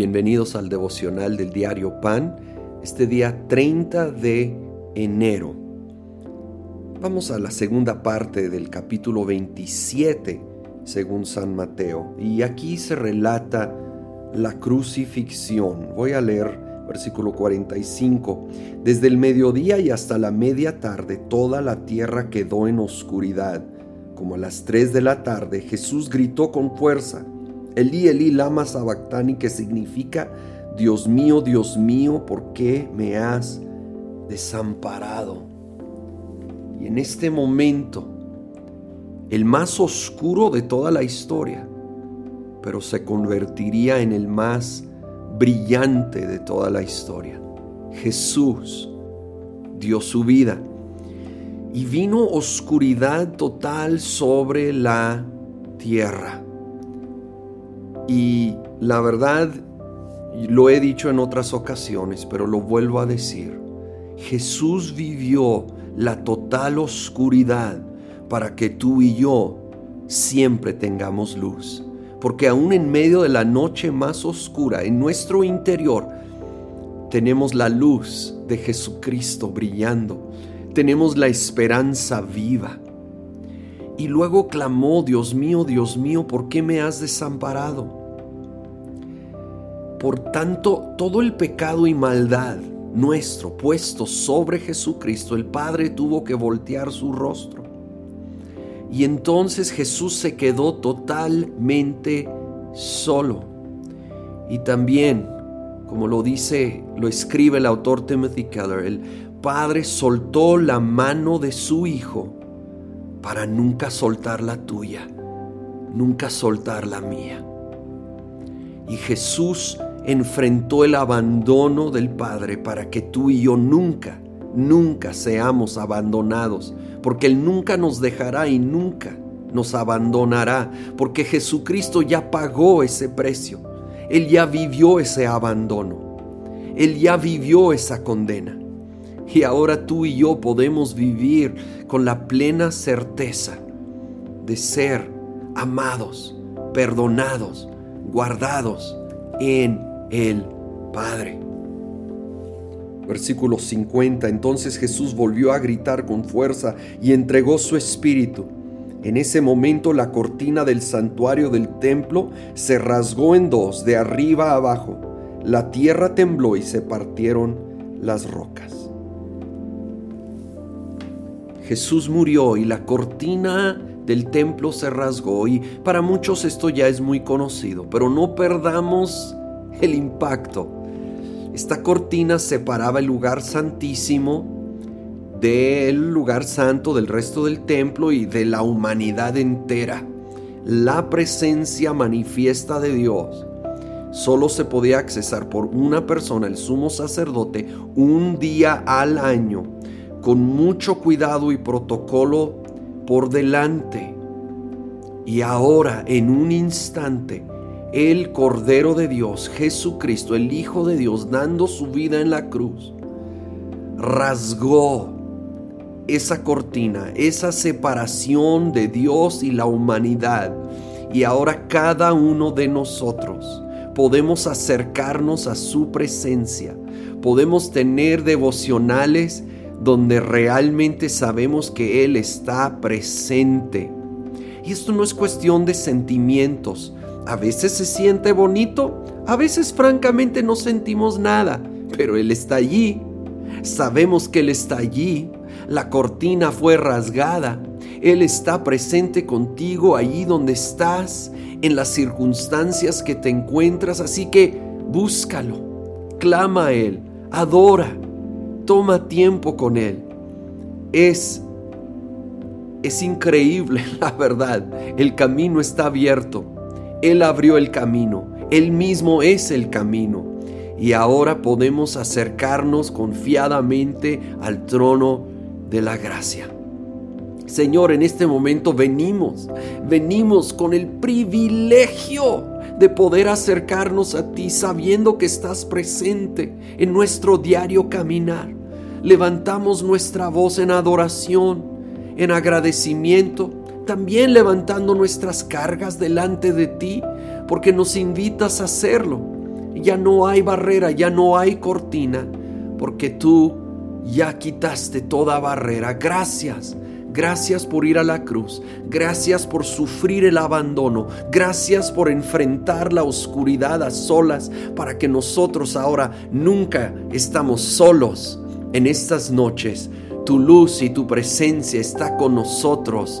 Bienvenidos al devocional del diario Pan, este día 30 de enero. Vamos a la segunda parte del capítulo 27 según San Mateo y aquí se relata la crucifixión. Voy a leer versículo 45. Desde el mediodía y hasta la media tarde toda la tierra quedó en oscuridad. Como a las 3 de la tarde Jesús gritó con fuerza Elí, Elí, lama sabactani, que significa, Dios mío, Dios mío, ¿por qué me has desamparado? Y en este momento, el más oscuro de toda la historia, pero se convertiría en el más brillante de toda la historia. Jesús dio su vida y vino oscuridad total sobre la tierra. Y la verdad, lo he dicho en otras ocasiones, pero lo vuelvo a decir. Jesús vivió la total oscuridad para que tú y yo siempre tengamos luz. Porque aún en medio de la noche más oscura, en nuestro interior, tenemos la luz de Jesucristo brillando. Tenemos la esperanza viva. Y luego clamó, Dios mío, Dios mío, ¿por qué me has desamparado? Por tanto, todo el pecado y maldad nuestro puesto sobre Jesucristo, el Padre tuvo que voltear su rostro. Y entonces Jesús se quedó totalmente solo. Y también, como lo dice, lo escribe el autor Timothy Keller, el Padre soltó la mano de su Hijo para nunca soltar la tuya, nunca soltar la mía. Y Jesús enfrentó el abandono del Padre para que tú y yo nunca, nunca seamos abandonados, porque Él nunca nos dejará y nunca nos abandonará, porque Jesucristo ya pagó ese precio, Él ya vivió ese abandono, Él ya vivió esa condena. Y ahora tú y yo podemos vivir con la plena certeza de ser amados, perdonados, guardados en el Padre. Versículo 50. Entonces Jesús volvió a gritar con fuerza y entregó su espíritu. En ese momento la cortina del santuario del templo se rasgó en dos, de arriba a abajo. La tierra tembló y se partieron las rocas. Jesús murió y la cortina del templo se rasgó y para muchos esto ya es muy conocido, pero no perdamos el impacto. Esta cortina separaba el lugar santísimo del lugar santo, del resto del templo y de la humanidad entera. La presencia manifiesta de Dios solo se podía accesar por una persona, el sumo sacerdote, un día al año, con mucho cuidado y protocolo por delante. Y ahora, en un instante, el Cordero de Dios, Jesucristo, el Hijo de Dios, dando su vida en la cruz, rasgó esa cortina, esa separación de Dios y la humanidad. Y ahora cada uno de nosotros podemos acercarnos a su presencia, podemos tener devocionales donde realmente sabemos que Él está presente. Y esto no es cuestión de sentimientos, a veces se siente bonito, a veces francamente no sentimos nada, pero Él está allí. Sabemos que Él está allí. La cortina fue rasgada. Él está presente contigo allí donde estás, en las circunstancias que te encuentras. Así que búscalo, clama a Él, adora, toma tiempo con Él. Es es increíble, la verdad. El camino está abierto. Él abrió el camino, Él mismo es el camino. Y ahora podemos acercarnos confiadamente al trono de la gracia. Señor, en este momento venimos, venimos con el privilegio de poder acercarnos a ti sabiendo que estás presente en nuestro diario caminar. Levantamos nuestra voz en adoración, en agradecimiento también levantando nuestras cargas delante de ti, porque nos invitas a hacerlo. ya no hay barrera, ya no hay cortina, porque tú ya quitaste toda barrera. Gracias. Gracias por ir a la cruz. Gracias por sufrir el abandono. Gracias por enfrentar la oscuridad a solas para que nosotros ahora nunca estamos solos en estas noches. Tu luz y tu presencia está con nosotros